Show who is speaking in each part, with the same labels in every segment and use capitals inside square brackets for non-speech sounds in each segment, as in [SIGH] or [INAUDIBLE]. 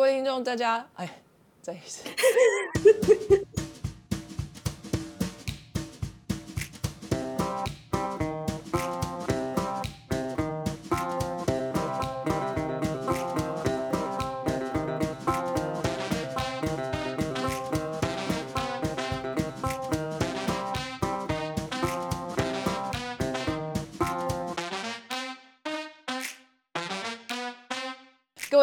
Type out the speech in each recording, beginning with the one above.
Speaker 1: 各位听众，大家哎，再一次。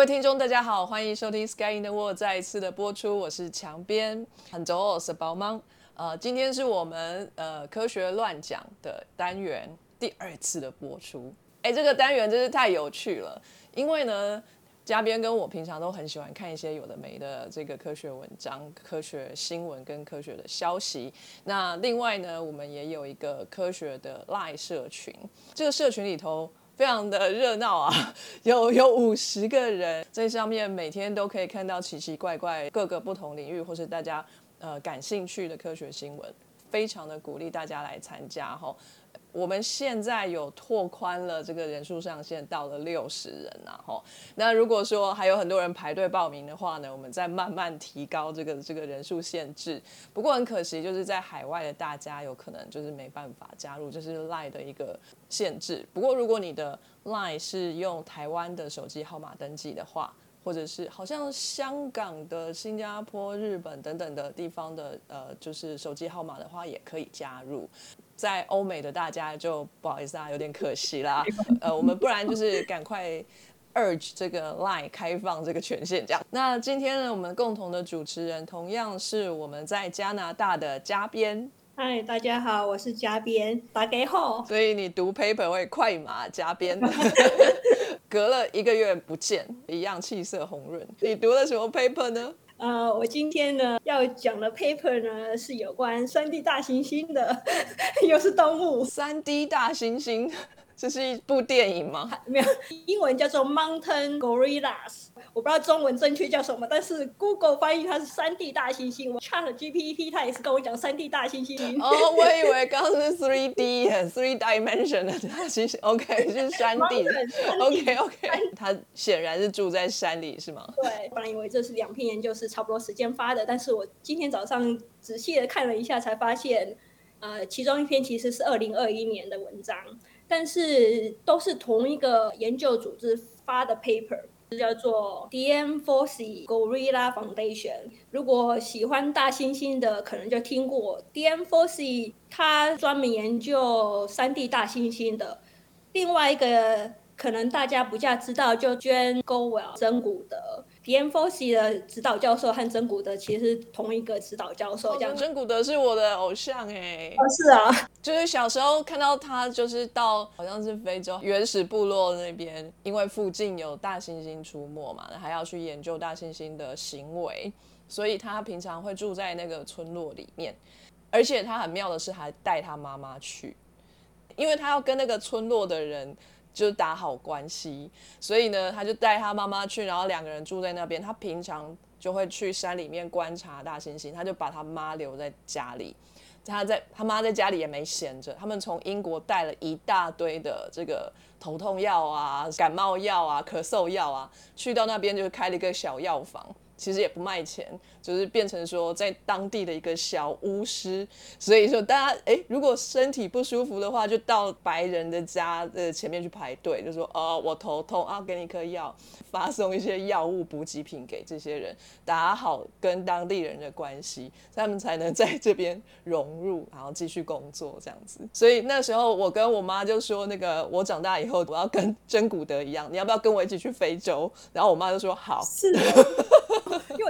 Speaker 1: 听众，大家好，欢迎收听《Sky in the World》再一次的播出，我是墙边，很走我是包芒。呃，今天是我们呃科学乱讲的单元第二次的播出。哎，这个单元真是太有趣了，因为呢，嘉宾跟我平常都很喜欢看一些有的没的这个科学文章、科学新闻跟科学的消息。那另外呢，我们也有一个科学的赖社群，这个社群里头。非常的热闹啊，[LAUGHS] 有有五十个人在上面，每天都可以看到奇奇怪怪各个不同领域或是大家呃感兴趣的科学新闻，非常的鼓励大家来参加哈。我们现在有拓宽了这个人数上限，到了六十人呐，吼。那如果说还有很多人排队报名的话呢，我们再慢慢提高这个这个人数限制。不过很可惜，就是在海外的大家有可能就是没办法加入，这是 Line 的一个限制。不过如果你的 Line 是用台湾的手机号码登记的话，或者是好像香港的、新加坡、日本等等的地方的呃，就是手机号码的话，也可以加入。在欧美的大家就不好意思啊，有点可惜啦。[LAUGHS] 呃，我们不然就是赶快 urge 这个 line 开放这个权限这样。那今天呢，我们共同的主持人同样是我们在加拿大的嘉宾。
Speaker 2: 嗨，大家好，我是嘉编，打给后。
Speaker 1: 所以你读 paper 会快马加鞭，隔了一个月不见，一样气色红润。你读了什么 paper 呢？
Speaker 2: 呃，我今天呢要讲的 paper 呢是有关三 D 大猩猩的，[LAUGHS] 又是动物。
Speaker 1: 三 D 大猩猩，这是一部电影吗？
Speaker 2: 没有，英文叫做 Mountain Gorillas。我不知道中文正确叫什么，但是 Google 翻译它是三 D 大猩猩。我 Chat GPT 它也是跟我讲三 D 大猩猩。
Speaker 1: 哦，我以为刚刚是 Three D [LAUGHS] Three Dimension 的大猩猩。OK，就是山地。OK OK，它显然是住在山里，是吗？
Speaker 2: 对，本来以为这是两篇研究是差不多时间发的，但是我今天早上仔细的看了一下，才发现，呃，其中一篇其实是二零二一年的文章，但是都是同一个研究组织发的 paper。叫做 DM4C Gorilla Foundation。如果喜欢大猩猩的，可能就听过 DM4C，它专门研究三 D 大猩猩的。另外一个可能大家不加知道，就 Jane Gowell 真古德。DM f o c 的指导教授和真古德其实同一个指导教授，这样。
Speaker 1: 真古德是我的偶像哎。
Speaker 2: 哦，是啊，[LAUGHS]
Speaker 1: 就是小时候看到他，就是到好像是非洲原始部落那边，因为附近有大猩猩出没嘛，还要去研究大猩猩的行为，所以他平常会住在那个村落里面。而且他很妙的是，还带他妈妈去，因为他要跟那个村落的人。就是打好关系，所以呢，他就带他妈妈去，然后两个人住在那边。他平常就会去山里面观察大猩猩，他就把他妈留在家里。他在他妈在家里也没闲着，他们从英国带了一大堆的这个头痛药啊、感冒药啊、咳嗽药啊，去到那边就是开了一个小药房。其实也不卖钱，就是变成说在当地的一个小巫师。所以说大家哎，如果身体不舒服的话，就到白人的家的前面去排队，就说哦，我头痛啊，给你颗药，发送一些药物补给品给这些人，打好跟当地人的关系，他们才能在这边融入，然后继续工作这样子。所以那时候我跟我妈就说，那个我长大以后我要跟真古德一样，你要不要跟我一起去非洲？然后我妈就说好。
Speaker 2: 是。[LAUGHS]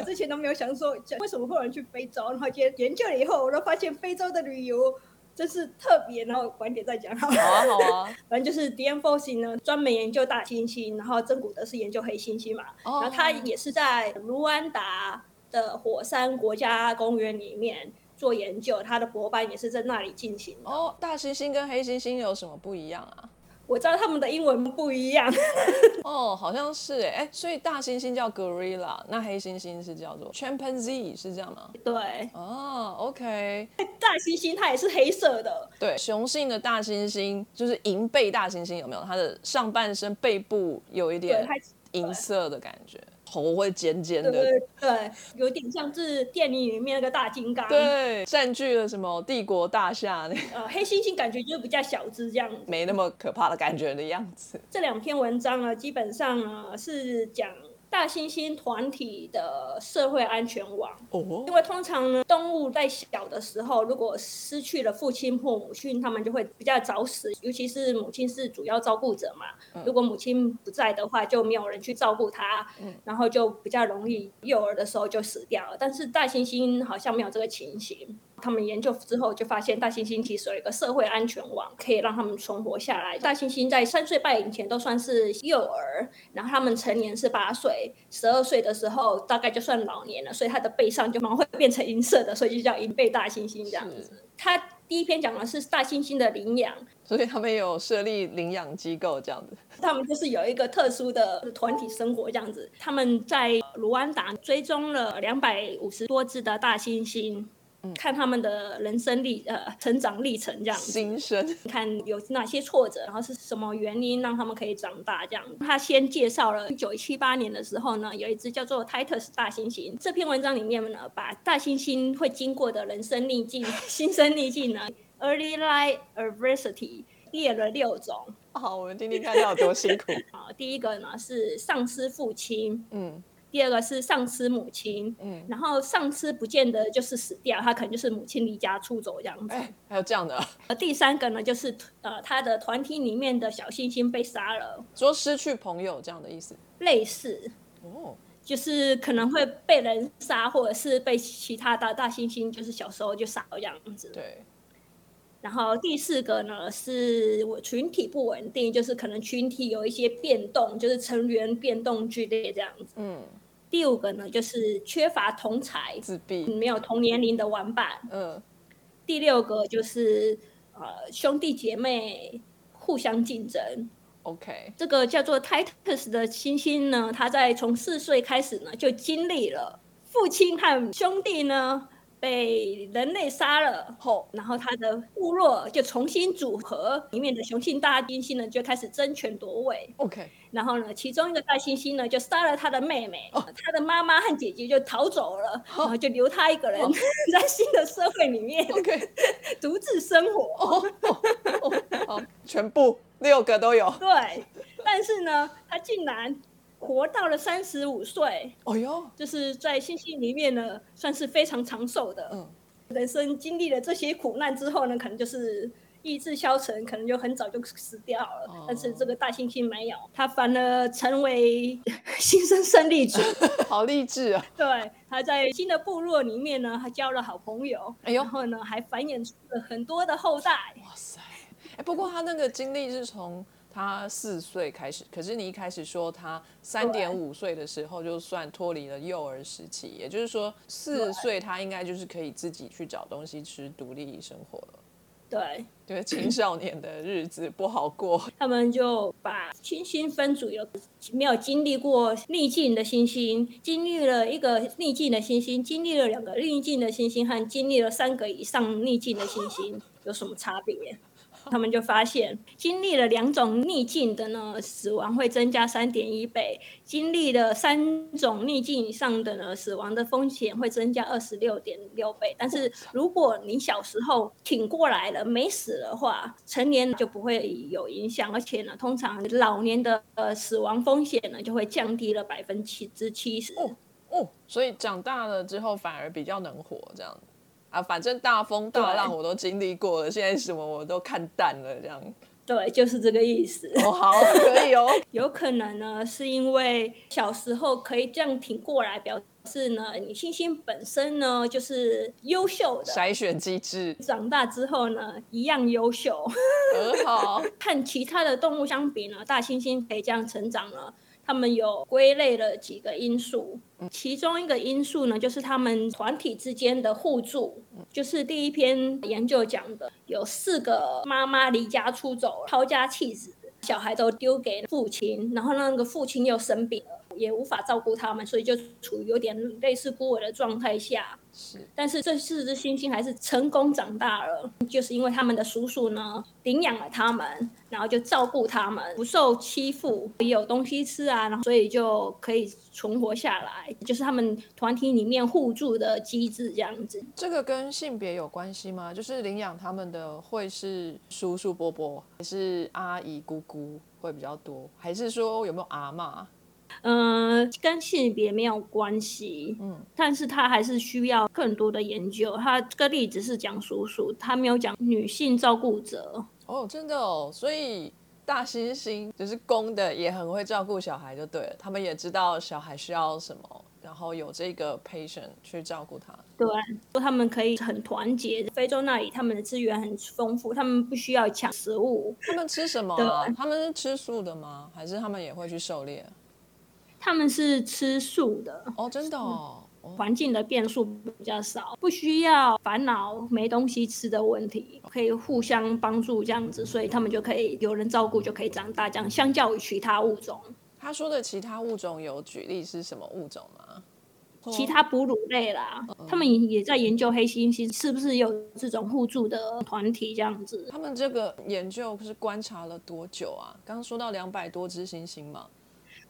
Speaker 2: 之前都没有想说，为什么会有人去非洲，然后研研究了以后，我都发现非洲的旅游真是特别。然后晚点再讲
Speaker 1: 好。好啊，好啊。[LAUGHS]
Speaker 2: 反正就是 D M f o c 呢，专门研究大猩猩，然后真古德是研究黑猩猩嘛。哦。然后他也是在卢安达的火山国家公园里面做研究，他的博班也是在那里进行。
Speaker 1: 哦，大猩猩跟黑猩猩有什么不一样啊？
Speaker 2: 我知道他们的英文不一样 [LAUGHS]
Speaker 1: 哦，好像是哎哎，所以大猩猩叫 gorilla，那黑猩猩是叫做 chimpanzee，是这样吗？
Speaker 2: 对，
Speaker 1: 哦，OK，
Speaker 2: 大猩猩它也是黑色的，
Speaker 1: 对，雄性的大猩猩就是银背大猩猩，有没有？它的上半身背部有一点银色的感觉。头会尖尖的，
Speaker 2: 对对，有点像是电影里面那个大金刚，
Speaker 1: 对，占据了什么帝国大厦那，
Speaker 2: 呃，黑猩猩感觉就比较小只这样，
Speaker 1: 没那么可怕的感觉的样子。
Speaker 2: 这两篇文章呢，基本上呢是讲。大猩猩团体的社会安全网，哦，因为通常呢，动物在小的时候，如果失去了父亲或母亲，他们就会比较早死，尤其是母亲是主要照顾者嘛。如果母亲不在的话，就没有人去照顾它，然后就比较容易幼儿的时候就死掉了。但是大猩猩好像没有这个情形。他们研究之后就发现，大猩猩其实有一个社会安全网，可以让他们存活下来。大猩猩在三岁半以前都算是幼儿，然后他们成年是八岁，十二岁的时候大概就算老年了，所以它的背上就毛会变成银色的，所以就叫银背大猩猩这样子。他第一篇讲的是大猩猩的领养，
Speaker 1: 所以他们有设立领养机构这样子。
Speaker 2: 他们就是有一个特殊的团体生活这样子。他们在卢安达追踪了两百五十多只的大猩猩。看他们的人生历呃成长历程这样，
Speaker 1: 新生
Speaker 2: 看有哪些挫折，然后是什么原因让他们可以长大这样。他先介绍了一九七八年的时候呢，有一只叫做 Titus 大猩猩。这篇文章里面呢，把大猩猩会经过的人生逆境、新生逆境呢，Early Life Adversity 列了六种。
Speaker 1: 好，我们听听看他有多辛苦。[LAUGHS]
Speaker 2: 好，第一个呢是丧失父亲。嗯。第二个是丧失母亲，嗯，然后丧失不见得就是死掉，他可能就是母亲离家出走这样子。
Speaker 1: 还有这样的。
Speaker 2: 呃，第三个呢，就是呃，他的团体里面的小星星被杀了，
Speaker 1: 说失去朋友这样的意思。
Speaker 2: 类似。哦。就是可能会被人杀，或者是被其他的大猩猩，就是小时候就杀了这样子。
Speaker 1: 对。
Speaker 2: 然后第四个呢是我群体不稳定，就是可能群体有一些变动，就是成员变动剧烈这样子。嗯。第五个呢，就是缺乏同才，
Speaker 1: 自闭，
Speaker 2: 没有同年龄的玩伴。嗯。第六个就是呃兄弟姐妹互相竞争。
Speaker 1: OK。
Speaker 2: 这个叫做 Titus 的星星呢，他在从四岁开始呢，就经历了父亲和兄弟呢。被人类杀了后，然后他的部落就重新组合，里面的雄性大猩猩呢就开始争权夺位。
Speaker 1: OK，
Speaker 2: 然后呢，其中一个大猩猩呢就杀了他的妹妹，他的妈妈和姐姐就逃走了，然后就留他一个人在新的社会里面
Speaker 1: ，OK，[LAUGHS]
Speaker 2: 独自生活。
Speaker 1: 哦，全部六个都有。
Speaker 2: 对，但是呢，他竟然。活到了三十五岁，
Speaker 1: 哦哟，
Speaker 2: 就是在星星里面呢，算是非常长寿的。嗯，人生经历了这些苦难之后呢，可能就是意志消沉，可能就很早就死掉了。但是这个大猩猩没有，他反而成为 [LAUGHS] 新生胜利者，[LAUGHS]
Speaker 1: 好励志啊！
Speaker 2: 对，他在新的部落里面呢，还交了好朋友，然后呢，还繁衍出了很多的后代。哇塞！
Speaker 1: 哎，不过他那个经历是从。他四岁开始，可是你一开始说他三点五岁的时候就算脱离了幼儿时期，也就是说四岁他应该就是可以自己去找东西吃，独立生活了。
Speaker 2: 对，
Speaker 1: 对，青少年的日子不好过。[LAUGHS]
Speaker 2: 他们就把星星分组，有没有经历过逆境的星星，经历了一个逆境的星星，经历了两个逆境的星星，和经历了三个以上逆境的星星有什么差别？他们就发现，经历了两种逆境的呢，死亡会增加三点一倍；经历了三种逆境以上的呢，死亡的风险会增加二十六点六倍。但是，如果你小时候挺过来了，没死的话，成年就不会有影响，而且呢，通常老年的呃死亡风险呢就会降低了百分之七十。哦
Speaker 1: 哦，所以长大了之后反而比较能活，这样。啊，反正大风大浪我都经历过了，现在什么我都看淡了，这样。
Speaker 2: 对，就是这个意思。
Speaker 1: 哦，好，可以哦。[LAUGHS]
Speaker 2: 有可能呢，是因为小时候可以这样挺过来，表示呢，你星星本身呢就是优秀的
Speaker 1: 筛选机制。
Speaker 2: 长大之后呢，一样优秀。
Speaker 1: 很好。[LAUGHS]
Speaker 2: 和其他的动物相比呢，大猩猩可以这样成长呢。他们有归类了几个因素，其中一个因素呢，就是他们团体之间的互助。就是第一篇研究讲的，有四个妈妈离家出走，抛家弃子，小孩都丢给父亲，然后那个父亲又生病了，也无法照顾他们，所以就处于有点类似孤儿的状态下。
Speaker 1: 是，
Speaker 2: 但是这四只猩猩还是成功长大了，就是因为他们的叔叔呢领养了他们，然后就照顾他们，不受欺负，也有东西吃啊，然后所以就可以存活下来，就是他们团体里面互助的机制这样子。
Speaker 1: 这个跟性别有关系吗？就是领养他们的会是叔叔伯伯，还是阿姨姑姑会比较多，还是说有没有阿嬷？
Speaker 2: 嗯，跟性别没有关系，嗯，但是他还是需要更多的研究。他这个例子是讲叔叔，他没有讲女性照顾者。
Speaker 1: 哦，真的哦，所以大猩猩就是公的，也很会照顾小孩，就对了。他们也知道小孩需要什么，然后有这个 patient 去照顾他。
Speaker 2: 对，他们可以很团结。非洲那里他们的资源很丰富，他们不需要抢食物。
Speaker 1: 他们吃什么？他们是吃素的吗？还是他们也会去狩猎？
Speaker 2: 他们是吃素的
Speaker 1: 哦，真的哦，
Speaker 2: 环境的变数比较少，不需要烦恼没东西吃的问题，可以互相帮助这样子，所以他们就可以有人照顾就可以长大。这样相较于其他物种，
Speaker 1: 他说的其他物种有举例是什么物种吗？
Speaker 2: 其他哺乳类啦，他们也也在研究黑猩猩是不是有这种互助的团体这样子。
Speaker 1: 他们这个研究是观察了多久啊？刚刚说到两百多只猩猩嘛。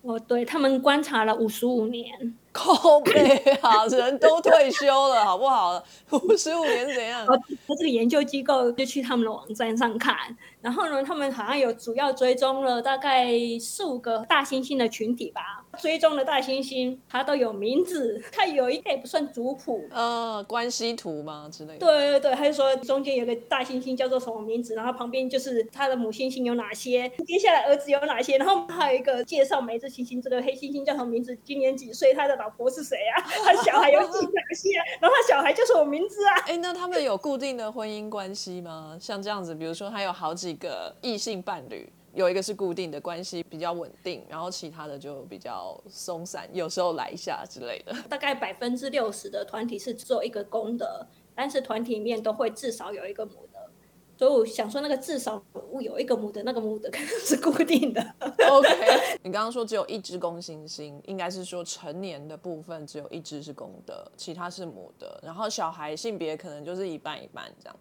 Speaker 2: 哦，对他们观察了五十五年，[LAUGHS]
Speaker 1: 靠背啊，人都退休了，好不好？五十五年怎样？
Speaker 2: 我这个研究机构就去他们的网站上看。然后呢，他们好像有主要追踪了大概四五个大猩猩的群体吧。追踪的大猩猩，它都有名字，[LAUGHS] 它有一个也不算族谱，
Speaker 1: 呃，关系图吗之类的？
Speaker 2: 对对对，他就说中间有个大猩猩叫做什么名字，然后旁边就是它的母猩猩有哪些，接下来儿子有哪些，然后还有一个介绍每只猩猩，这个黑猩猩叫什么名字，今年几岁，他的老婆是谁啊？[LAUGHS] 他小孩有几哪些？然后他小孩叫什么名字啊？
Speaker 1: 哎，那他们有固定的婚姻关系吗？像这样子，比如说他有好几。个异性伴侣，有一个是固定的关系，比较稳定，然后其他的就比较松散，有时候来一下之类的。[LAUGHS]
Speaker 2: 大概百分之六十的团体是只有一个公的，但是团体里面都会至少有一个母的。所以我想说，那个至少有一个母的，那个母的可能是固定的。
Speaker 1: OK，[LAUGHS] 你刚刚说只有一只公猩猩，应该是说成年的部分只有一只是公的，其他是母的，然后小孩性别可能就是一半一半这样。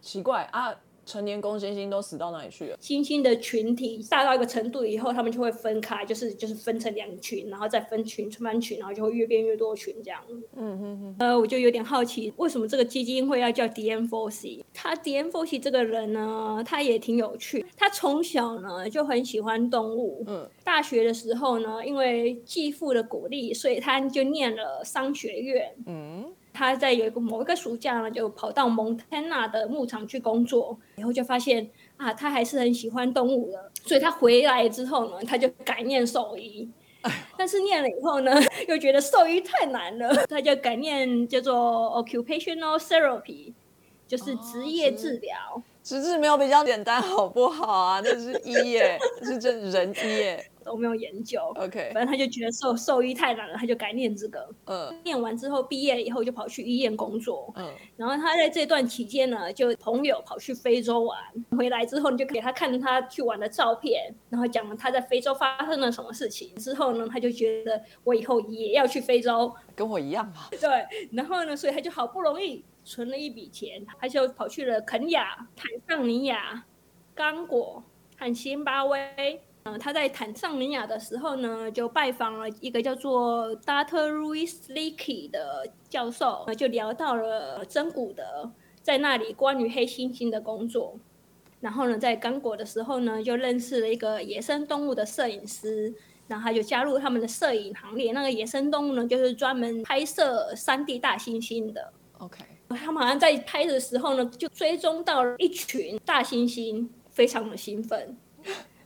Speaker 1: 奇怪啊。成年公猩猩都死到哪里去了？
Speaker 2: 猩猩的群体大到一个程度以后，他们就会分开，就是就是分成两群，然后再分群分群，然后就会越变越多群这样。嗯嗯嗯。呃，我就有点好奇，为什么这个基金会要叫 d n f o c 他 d n f o c 这个人呢，他也挺有趣。他从小呢就很喜欢动物。嗯。大学的时候呢，因为继父的鼓励，所以他就念了商学院。嗯。他在有一个某一个暑假呢，就跑到蒙特纳的牧场去工作，然后就发现啊，他还是很喜欢动物的，所以他回来之后呢，他就改念兽医，但是念了以后呢，[LAUGHS] 又觉得兽医太难了，他就改念叫做 occupational therapy，就是职业治疗，
Speaker 1: 职治没有比较简单，好不好啊？那是医耶，[LAUGHS] 是这人医耶。
Speaker 2: 都没有研究
Speaker 1: ，OK，
Speaker 2: 反正他就觉得兽兽医太难了，他就改念这个。嗯，念完之后毕业以后就跑去医院工作。嗯，然后他在这段期间呢，就朋友跑去非洲玩，回来之后你就给他看他去玩的照片，然后讲了他在非洲发生了什么事情。之后呢，他就觉得我以后也要去非洲，
Speaker 1: 跟我一样啊。
Speaker 2: 对，然后呢，所以他就好不容易存了一笔钱，他就跑去了肯亚、坦桑尼亚、刚果和辛巴威。嗯，他在坦桑尼亚的时候呢，就拜访了一个叫做 Dr. Louis Leakey 的教授，就聊到了真古德在那里关于黑猩猩的工作。然后呢，在刚果的时候呢，就认识了一个野生动物的摄影师，然后他就加入他们的摄影行列。那个野生动物呢，就是专门拍摄山地大猩猩的。
Speaker 1: OK，
Speaker 2: 他们好像在拍的时候呢，就追踪到了一群大猩猩，非常的兴奋。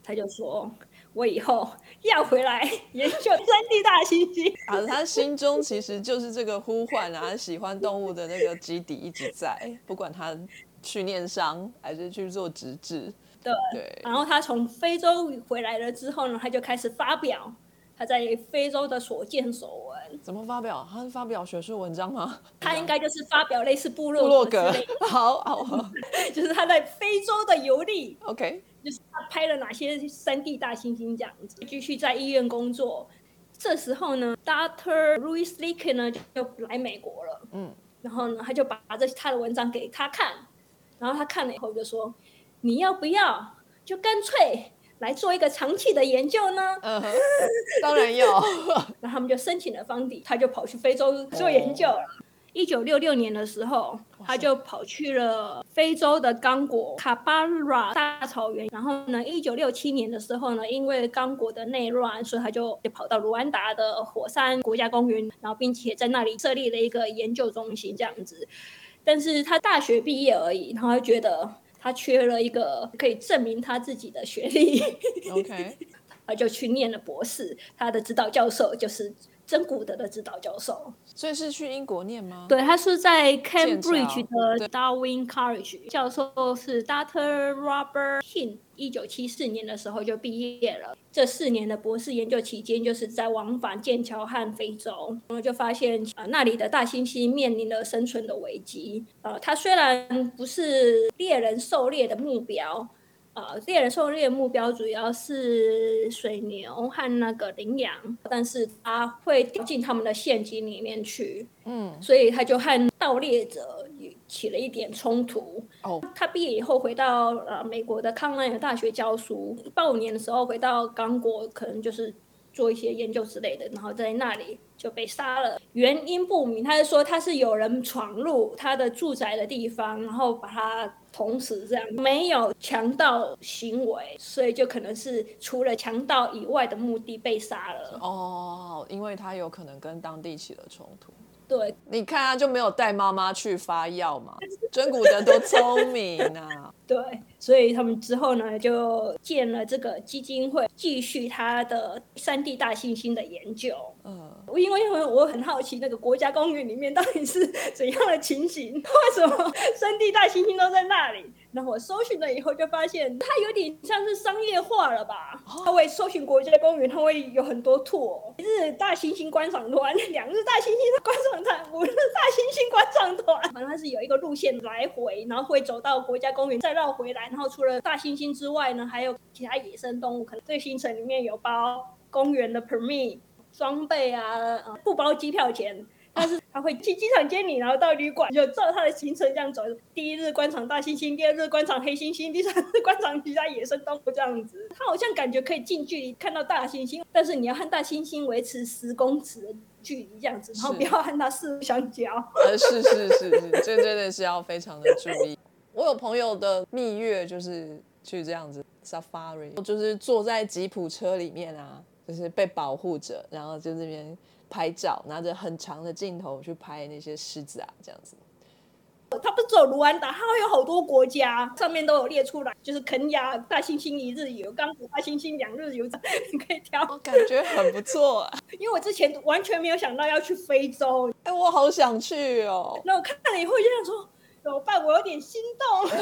Speaker 2: 他就说：“我以后要回来研究三地大猩猩。”
Speaker 1: 啊，他心中其实就是这个呼唤啊，喜欢动物的那个基底一直在，不管他去念商还是去做直治。
Speaker 2: 对对。然后他从非洲回来了之后呢，他就开始发表他在非洲的所见所闻。
Speaker 1: 怎么发表？他是发表学术文章吗？[LAUGHS]
Speaker 2: 他应该就是发表类似部
Speaker 1: 落格。好好，[LAUGHS]
Speaker 2: 就是他在非洲的游历。
Speaker 1: OK。
Speaker 2: 就是他拍了哪些三 D 大猩猩这样子，继续在医院工作。这时候呢，Doctor Louis Leakey 呢就来美国了。嗯，然后呢，他就把这他的文章给他看，然后他看了以后就说：“你要不要就干脆来做一个长期的研究呢？”
Speaker 1: 当然要。[LAUGHS]
Speaker 2: 然后他们就申请了方底，他就跑去非洲做研究了。一九六六年的时候，他就跑去了非洲的刚果卡巴拉大草原。然后呢，一九六七年的时候呢，因为刚果的内乱，所以他就就跑到卢安达的火山国家公园，然后并且在那里设立了一个研究中心这样子。但是他大学毕业而已，然后他觉得他缺了一个可以证明他自己的学历。
Speaker 1: OK，[LAUGHS]
Speaker 2: 他就去念了博士，他的指导教授就是。真古德的指导教授，
Speaker 1: 所以是去英国念吗？
Speaker 2: 对，他是在 Cambridge 的 Darwin College，教授是 Dr. Robert King 一九七四年的时候就毕业了。这四年的博士研究期间，就是在往返剑桥和非洲，然后就发现啊，那里的大猩猩面临了生存的危机。呃，它虽然不是猎人狩猎的目标。呃，猎人狩猎目标主要是水牛和那个羚羊，但是他会掉进他们的陷阱里面去，嗯，所以他就和盗猎者起了一点冲突。哦，他毕业以后回到呃美国的康奈尔大学教书，八五年的时候回到刚果，可能就是做一些研究之类的，然后在那里就被杀了，原因不明。他是说他是有人闯入他的住宅的地方，然后把他。同时，这样没有强盗行为，所以就可能是除了强盗以外的目的被杀了。
Speaker 1: 哦，因为他有可能跟当地起了冲突。
Speaker 2: 对，
Speaker 1: 你看他就没有带妈妈去发药嘛？[LAUGHS] 真古德多聪明啊！[LAUGHS]
Speaker 2: 对，所以他们之后呢就建了这个基金会，继续他的三 D 大猩猩的研究。嗯，因为因为我很好奇那个国家公园里面到底是怎样的情形，[LAUGHS] 为什么三 D 大猩猩都在那里？然后我搜寻了以后，就发现它有点像是商业化了吧？它会搜寻国家公园，它会有很多 tour，一日大猩猩观赏团，[LAUGHS] 两日大猩猩观赏团，五日大猩猩观赏团。[LAUGHS] 反正它是有一个路线来回，然后会走到国家公园，再绕回来。然后除了大猩猩之外呢，还有其他野生动物。可能这行程里面有包公园的 permit 装备啊，不包机票钱。他会去机场接你，然后到旅馆就照他的行程这样走。第一日观赏大猩猩，第二日观赏黑猩猩，第三日观赏其他野生动物这样子。他好像感觉可以近距离看到大猩猩，但是你要和大猩猩维持十公尺的距离这样子，然后不要和它四目相交。
Speaker 1: 呃，是是是是，这真的是要非常的注意。我有朋友的蜜月就是去这样子 safari，就是坐在吉普车里面啊，就是被保护着，然后就这边。拍照，拿着很长的镜头去拍那些狮子啊，这样子。
Speaker 2: 他不是只有卢安达，他会有好多国家，上面都有列出来，就是肯亚大猩猩一日游，刚果大猩猩两日游，[LAUGHS] 你可以挑。
Speaker 1: 感觉很不错，啊
Speaker 2: 因为我之前完全没有想到要去非洲，
Speaker 1: 哎，我好想去哦。
Speaker 2: 那我看了以后就想说，怎么办？我有点心动。[LAUGHS]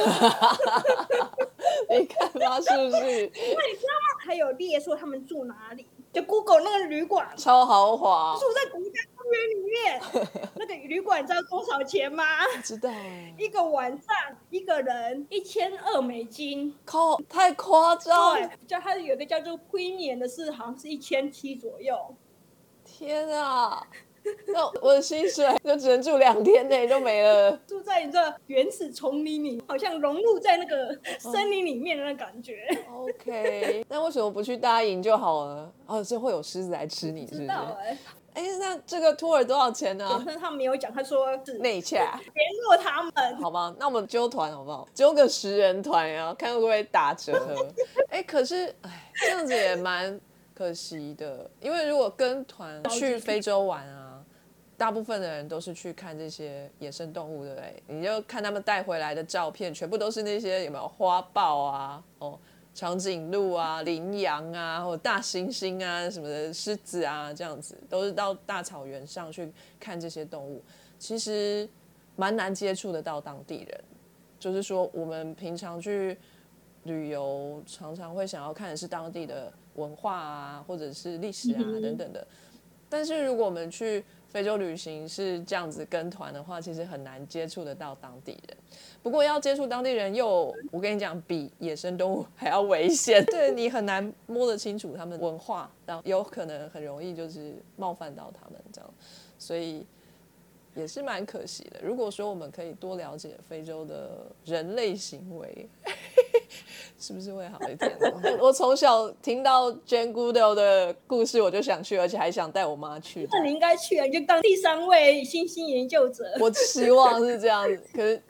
Speaker 1: 你看他是不是？
Speaker 2: 因为你知道吗？还有列说他们住哪里。就 Google 那个旅馆
Speaker 1: 超豪华，
Speaker 2: 住在国家公园里面。[LAUGHS] 那个旅馆知道多少钱吗？
Speaker 1: 知道。
Speaker 2: 一个晚上一个人一千二美金，
Speaker 1: 靠，太夸张。
Speaker 2: 对，叫它有个叫做 Premium 的是，好像是一千七左右。
Speaker 1: 天啊！那 [LAUGHS] 我的薪水就只能住两天内就没了。
Speaker 2: 住在你这原始丛林里，好像融入在那个森林里面的那感觉。
Speaker 1: OK，那为什么不去大营就好了？哦，这会有狮子来吃你，是不是？哎，那这个托尔多少钱呢？
Speaker 2: 那他没有讲，他说是
Speaker 1: 内洽
Speaker 2: 联络他们，
Speaker 1: 好吗？那我们揪团好不好？揪个十人团呀，看会不会打折。[LAUGHS] 哎，可是哎，这样子也蛮可惜的，因为如果跟团去非洲玩啊。大部分的人都是去看这些野生动物，对不对？你就看他们带回来的照片，全部都是那些有没有花豹啊、哦长颈鹿啊、羚羊啊，或大猩猩啊什么的，狮子啊这样子，都是到大草原上去看这些动物。其实蛮难接触得到当地人，就是说我们平常去旅游，常常会想要看的是当地的文化啊，或者是历史啊等等的。但是如果我们去非洲旅行是这样子跟团的话，其实很难接触得到当地人。不过要接触当地人，又我跟你讲，比野生动物还要危险。[LAUGHS] 对你很难摸得清楚他们文化，然后有可能很容易就是冒犯到他们这样。所以也是蛮可惜的。如果说我们可以多了解非洲的人类行为，[LAUGHS] 是不是会好一点？[LAUGHS] 我从小听到 Jane Goodall 的故事，我就想去，而且还想带我妈去。
Speaker 2: 那你应该去啊，你就当第三位星星研究者。[LAUGHS]
Speaker 1: 我希望是这样子，可是，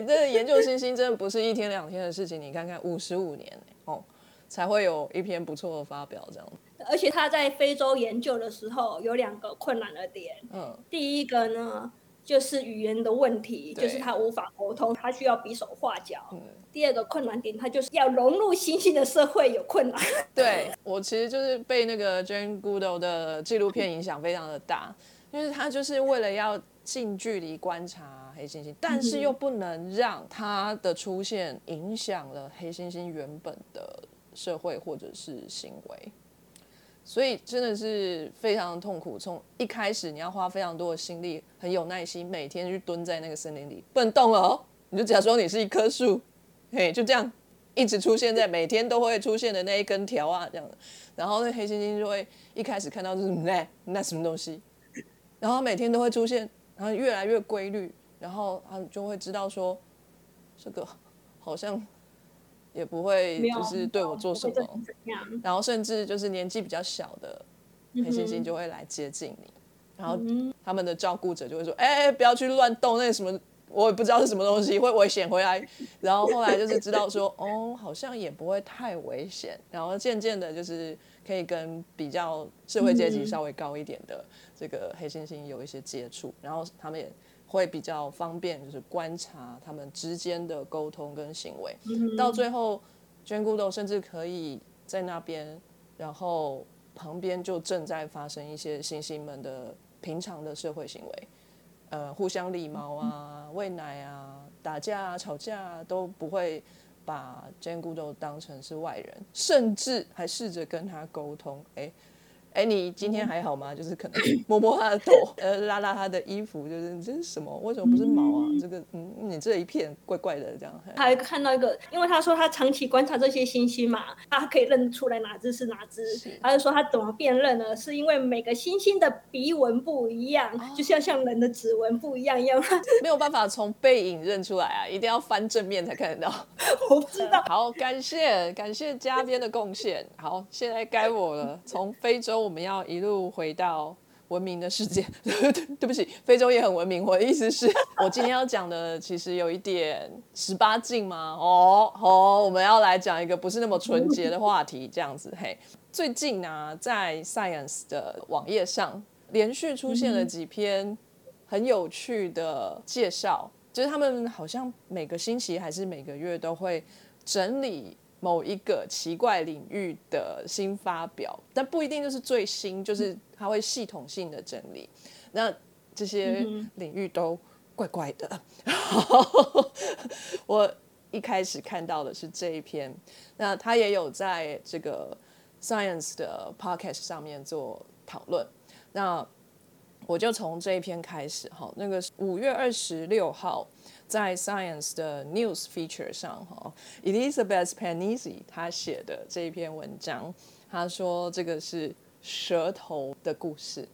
Speaker 1: 你，这研究星星真的不是一天两天的事情。你看看，五十五年哦，才会有一篇不错的发表这样。
Speaker 2: 而且他在非洲研究的时候有两个困难的点。嗯，第一个呢。就是语言的问题，就是他无法沟通，他需要比手画脚。嗯第二个困难点，他就是要融入新兴的社会有困难。
Speaker 1: 对我其实就是被那个 Jane Goodall 的纪录片影响非常的大，因为他就是为了要近距离观察黑猩猩，但是又不能让他的出现影响了黑猩猩原本的社会或者是行为。所以真的是非常痛苦。从一开始，你要花非常多的心力，很有耐心，每天去蹲在那个森林里，不能动哦。你就假装你是一棵树，嘿，就这样一直出现在每天都会出现的那一根条啊，这样的。然后那黑猩猩就会一开始看到是那那什么东西，然后每天都会出现，然后越来越规律，然后他就会知道说，这个好像。也不会就是对我做什么，然后甚至就是年纪比较小的黑猩猩就会来接近你，然后他们的照顾者就会说：“哎，不要去乱动那什么，我也不知道是什么东西，会危险。”回来，然后后来就是知道说：“哦，好像也不会太危险。”然后渐渐的，就是可以跟比较社会阶级稍微高一点的这个黑猩猩有一些接触，然后他们也。会比较方便，就是观察他们之间的沟通跟行为。到最后，娟姑豆甚至可以在那边，然后旁边就正在发生一些猩猩们的平常的社会行为，呃，互相礼貌啊、喂奶啊、打架啊、吵架啊，都不会把娟姑豆当成是外人，甚至还试着跟他沟通。哎。哎，你今天还好吗？[LAUGHS] 就是可能摸摸他的头，[LAUGHS] 呃，拉拉他的衣服，就是这是什么？为什么不是毛啊？这个，嗯，你这一片怪怪的这样。
Speaker 2: 他看到一个，因为他说他长期观察这些星星嘛，他可以认出来哪只是哪只。他就说他怎么辨认呢？是因为每个星星的鼻纹不一样，就像像人的指纹不一样一样。[LAUGHS]
Speaker 1: 没有办法从背影认出来啊，一定要翻正面才看得到。
Speaker 2: 我不知道。
Speaker 1: 好，感谢感谢嘉宾的贡献。好，现在该我了，从非洲。我们要一路回到文明的世界。[LAUGHS] 对不起，非洲也很文明。我的意思是，[LAUGHS] 我今天要讲的其实有一点十八禁吗？哦好，我们要来讲一个不是那么纯洁的话题，这样子。嘿，最近呢，在 Science 的网页上连续出现了几篇很有趣的介绍，就是他们好像每个星期还是每个月都会整理。某一个奇怪领域的新发表，但不一定就是最新，就是它会系统性的整理。那这些领域都怪怪的。[LAUGHS] 我一开始看到的是这一篇，那他也有在这个 Science 的 Podcast 上面做讨论。那我就从这一篇开始哈，那个五月二十六号。在 Science 的 News Feature 上，哈，Elizabeth Panizzi 他写的这一篇文章，他说这个是舌头的故事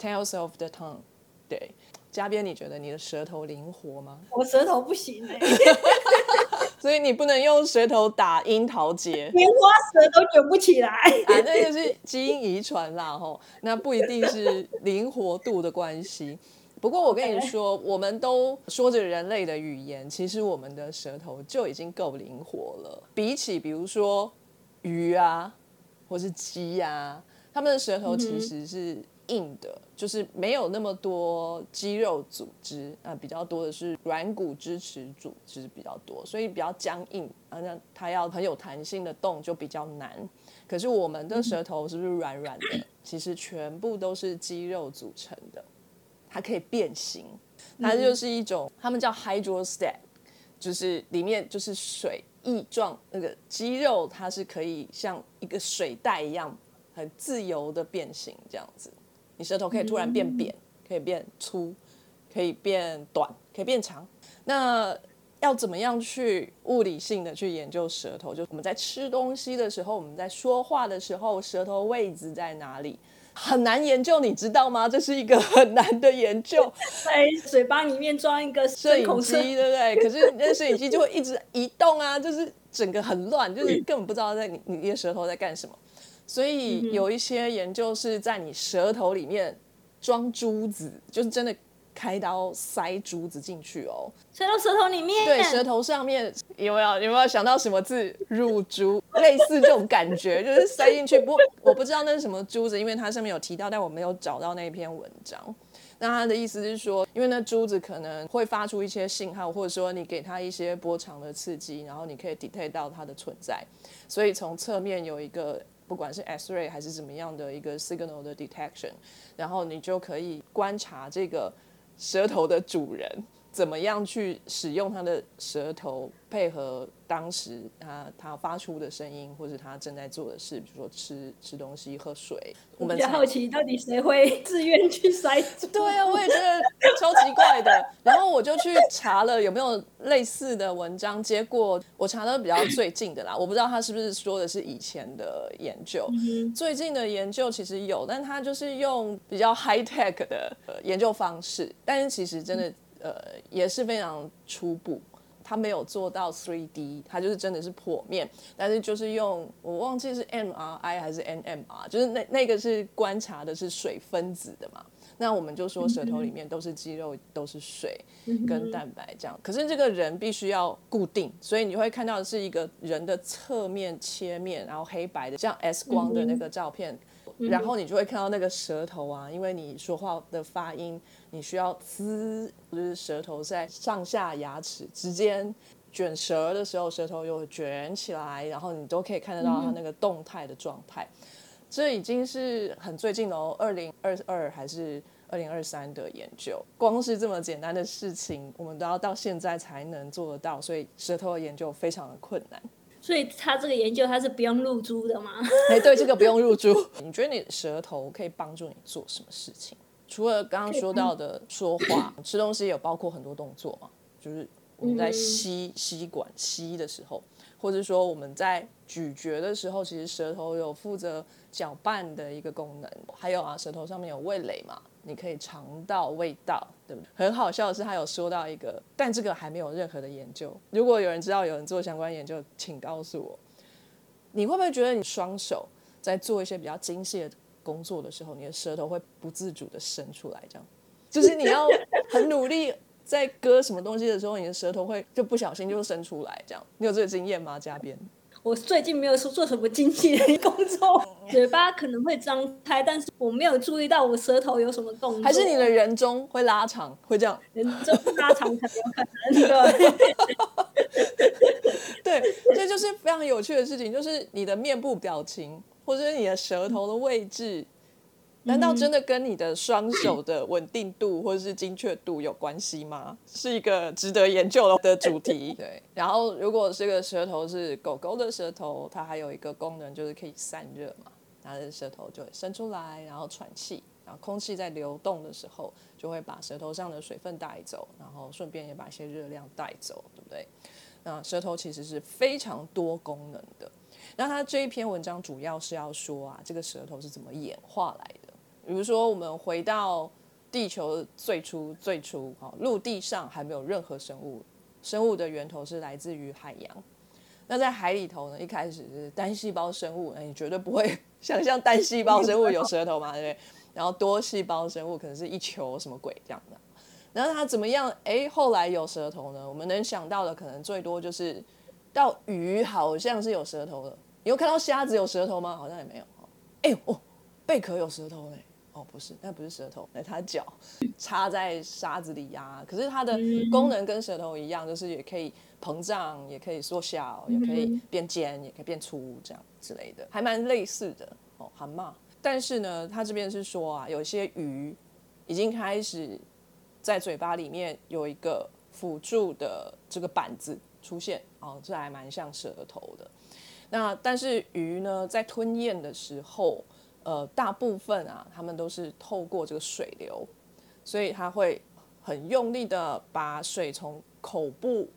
Speaker 1: ，Tales of the Tongue。对，嘉宾，你觉得你的舌头灵活吗？
Speaker 2: 我舌头不行哎，[LAUGHS]
Speaker 1: 所以你不能用舌头打樱桃结，
Speaker 2: 棉花舌都卷不起来。
Speaker 1: 啊，那就是基因遗传啦，吼，那不一定是灵活度的关系。不过我跟你说，我们都说着人类的语言，其实我们的舌头就已经够灵活了。比起比如说鱼啊，或是鸡啊，它们的舌头其实是硬的，就是没有那么多肌肉组织啊，比较多的是软骨支持组织比较多，所以比较僵硬啊。那它要很有弹性的动就比较难。可是我们的舌头是不是软软的？其实全部都是肌肉组成的。它可以变形，它就是一种，他们叫 hydrostat，就是里面就是水翼状那个肌肉，它是可以像一个水袋一样很自由的变形这样子。你舌头可以突然变扁，可以变粗，可以变短，可以变长。那要怎么样去物理性的去研究舌头？就我们在吃东西的时候，我们在说话的时候，舌头位置在哪里？很难研究，你知道吗？这是一个很难的研究。
Speaker 2: 在嘴巴里面装一个
Speaker 1: 摄影机，对不对？可是那摄影机就会一直移动啊，就是整个很乱，就是根本不知道在你你的舌头在干什么。所以有一些研究是在你舌头里面装珠子，就是真的。开刀塞珠子进去哦，
Speaker 2: 塞到舌头里面。
Speaker 1: 对，舌头上面有没有有没有想到什么字？乳珠，类似这种感觉，就是塞进去。不，我不知道那是什么珠子，因为它上面有提到，但我没有找到那篇文章。那他的意思是说，因为那珠子可能会发出一些信号，或者说你给它一些波长的刺激，然后你可以 detect 到它的存在。所以从侧面有一个。不管是 X-ray 还是怎么样的一个 signal 的 detection，然后你就可以观察这个舌头的主人。怎么样去使用他的舌头配合。当时他他发出的声音，或是他正在做的事，比如说吃吃东西、喝水。
Speaker 2: 我们比较好奇，到底谁会自愿去塞？
Speaker 1: 对啊，我也觉得超奇怪的。然后我就去查了有没有类似的文章，结果我查的比较最近的啦。我不知道他是不是说的是以前的研究。最近的研究其实有，但他就是用比较 high tech 的研究方式，但是其实真的呃也是非常初步。它没有做到 3D，它就是真的是剖面，但是就是用我忘记是 MRI 还是 NMR，就是那那个是观察的是水分子的嘛。那我们就说舌头里面都是肌肉，都是水跟蛋白这样。可是这个人必须要固定，所以你会看到的是一个人的侧面切面，然后黑白的，像 X 光的那个照片。然后你就会看到那个舌头啊，因为你说话的发音，你需要滋，就是舌头在上下牙齿之间卷舌的时候，舌头又卷起来，然后你都可以看得到它那个动态的状态。这已经是很最近哦，二零二二还是二零二三的研究，光是这么简单的事情，我们都要到现在才能做得到，所以舌头的研究非常的困难。
Speaker 2: 所以他这个研究他是不用入珠的吗？
Speaker 1: 哎，对，这个不用入珠。[LAUGHS] 你觉得你舌头可以帮助你做什么事情？除了刚刚说到的说话、吃东西，有包括很多动作嘛？就是我们在吸吸管吸的时候，或者说我们在咀嚼的时候，其实舌头有负责搅拌的一个功能。还有啊，舌头上面有味蕾嘛？你可以尝到味道，对不对？很好笑的是，他有说到一个，但这个还没有任何的研究。如果有人知道有人做相关研究，请告诉我。你会不会觉得你双手在做一些比较精细的工作的时候，你的舌头会不自主的伸出来？这样，就是你要很努力在割什么东西的时候，你的舌头会就不小心就伸出来。这样，你有这个经验吗？嘉宾？
Speaker 2: 我最近没有说做什么经纪人工作，嘴巴可能会张开，但是我没有注意到我舌头有什么动作。
Speaker 1: 还是你的人中会拉长，会这样？
Speaker 2: 人中拉长才有可能。
Speaker 1: 对，对，这就是非常有趣的事情，就是你的面部表情，或者是你的舌头的位置。难道真的跟你的双手的稳定度或者是精确度有关系吗？是一个值得研究的主题。[LAUGHS] 对，然后如果这个舌头是狗狗的舌头，它还有一个功能就是可以散热嘛，它的舌头就会伸出来，然后喘气，然后空气在流动的时候就会把舌头上的水分带走，然后顺便也把一些热量带走，对不对？那舌头其实是非常多功能的。那他这一篇文章主要是要说啊，这个舌头是怎么演化来的。比如说，我们回到地球最初最初，哈，陆地上还没有任何生物，生物的源头是来自于海洋。那在海里头呢，一开始是单细胞生物，那你绝对不会想象单细胞生物有舌头嘛，对不对？然后多细胞生物可能是一球什么鬼这样的。然后它怎么样？哎，后来有舌头呢？我们能想到的可能最多就是到鱼好像是有舌头的。你有看到虾子有舌头吗？好像也没有。哎哦，贝壳有舌头嘞。哦，不是，那不是舌头，那它脚 [LAUGHS] 插在沙子里呀。可是它的功能跟舌头一样，就是也可以膨胀，也可以缩小，也可以变尖，也可以变粗，这样之类的，还蛮类似的哦，蛤蟆。但是呢，它这边是说啊，有些鱼已经开始在嘴巴里面有一个辅助的这个板子出现哦，这还蛮像舌头的。那但是鱼呢，在吞咽的时候。呃，大部分啊，它们都是透过这个水流，所以它会很用力的把水从口部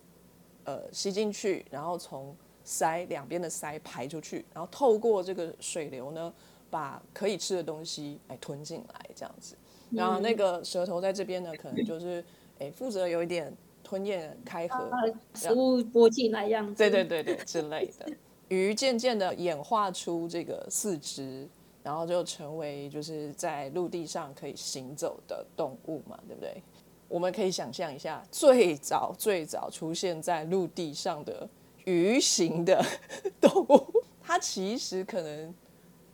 Speaker 1: 呃吸进去，然后从鳃两边的鳃排出去，然后透过这个水流呢，把可以吃的东西哎吞进来这样子。然后那个舌头在这边呢，可能就是哎负责有一点吞咽开合，
Speaker 2: 食物拨进来样子。
Speaker 1: 对对对对之类的。[LAUGHS] 鱼渐渐的演化出这个四肢，然后就成为就是在陆地上可以行走的动物嘛，对不对？我们可以想象一下，最早最早出现在陆地上的鱼形的 [LAUGHS] 动物，它其实可能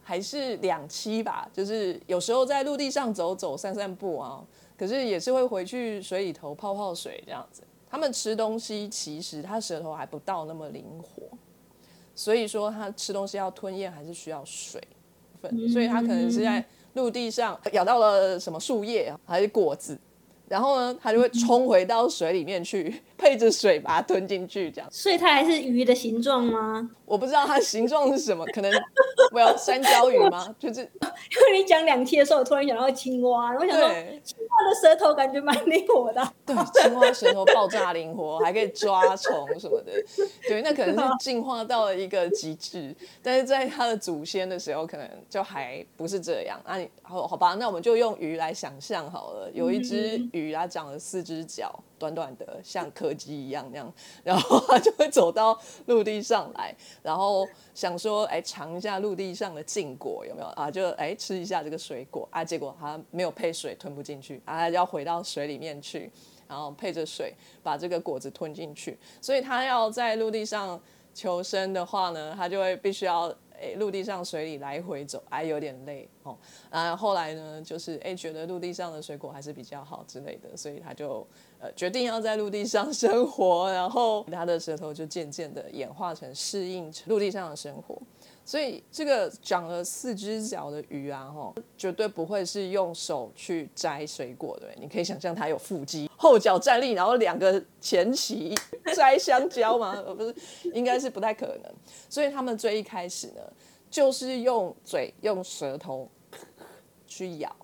Speaker 1: 还是两栖吧，就是有时候在陆地上走走散散步啊，可是也是会回去水里头泡泡水这样子。他们吃东西其实他舌头还不到那么灵活，所以说他吃东西要吞咽还是需要水分，所以他可能是在陆地上咬到了什么树叶还是果子。然后呢，他就会冲回到水里面去，[LAUGHS] 配着水把它吞进去，这样。
Speaker 2: 所以它还是鱼的形状吗？
Speaker 1: 我不知道它形状是什么，[LAUGHS] 可能我要山椒鱼吗？就是 [LAUGHS] 因
Speaker 2: 为你讲两栖的时候，我突然想到青蛙，我想说青蛙的舌头感觉蛮灵活的。[LAUGHS]
Speaker 1: 对，青蛙舌头爆炸灵活，还可以抓虫什么的。对，那可能是进化到了一个极致，但是在它的祖先的时候，可能就还不是这样。那你好好吧，那我们就用鱼来想象好了，有一只鱼。鱼它长了四只脚，短短的，像柯基一样那样，[LAUGHS] 然后它就会走到陆地上来，然后想说，哎，尝一下陆地上的禁果有没有啊？就哎吃一下这个水果啊，结果它没有配水，吞不进去啊，要回到水里面去，然后配着水把这个果子吞进去。所以它要在陆地上求生的话呢，它就会必须要。哎，陆地上、水里来回走，哎，有点累哦。啊，后来呢，就是哎，觉得陆地上的水果还是比较好之类的，所以他就呃决定要在陆地上生活，然后他的舌头就渐渐的演化成适应陆地上的生活。所以这个长了四只脚的鱼啊，哈，绝对不会是用手去摘水果的。你可以想象它有腹肌，后脚站立，然后两个前鳍摘香蕉吗？[LAUGHS] 不是，应该是不太可能。所以他们最一开始呢，就是用嘴、用舌头去咬、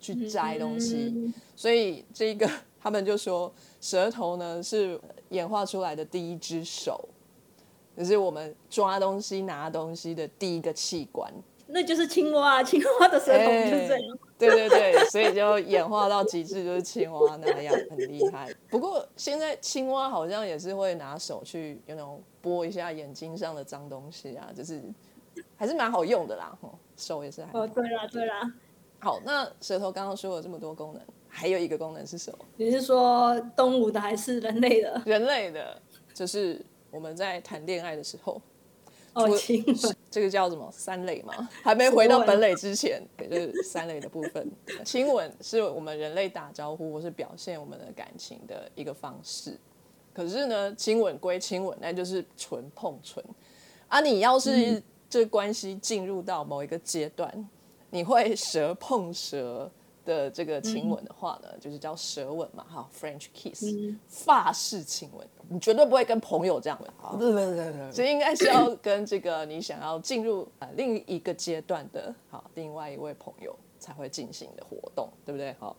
Speaker 1: 去摘东西。所以这个他们就说，舌头呢是演化出来的第一只手。就是我们抓东西、拿东西的第一个器官，
Speaker 2: 那就是青蛙。青蛙的舌头就是这样。
Speaker 1: 对对对，所以就演化到极致，就是青蛙那样，很厉害。[LAUGHS] 不过现在青蛙好像也是会拿手去，有那种拨一下眼睛上的脏东西啊，就是还是蛮好用的啦。手也是。
Speaker 2: 哦，对啦，对啦。
Speaker 1: 好，那舌头刚刚说了这么多功能，还有一个功能是什么？
Speaker 2: 你是说动物的还是人类的？
Speaker 1: 人类的，就是。我们在谈恋爱的时候，
Speaker 2: 哦，亲吻，
Speaker 1: 这个叫什么三类吗？[LAUGHS] 还没回到本垒之前，就是三类的部分。亲吻是我们人类打招呼或是表现我们的感情的一个方式。可是呢，亲吻归亲吻，那就是唇碰唇。啊，你要是这关系进入到某一个阶段，你会舌碰舌。的这个亲吻的话呢，就是叫舌吻嘛，哈，French kiss，法式亲吻，你绝对不会跟朋友这样吻，对对对对，所以应该是要跟这个你想要进入呃另一个阶段的，好，另外一位朋友才会进行的活动，对不对？好，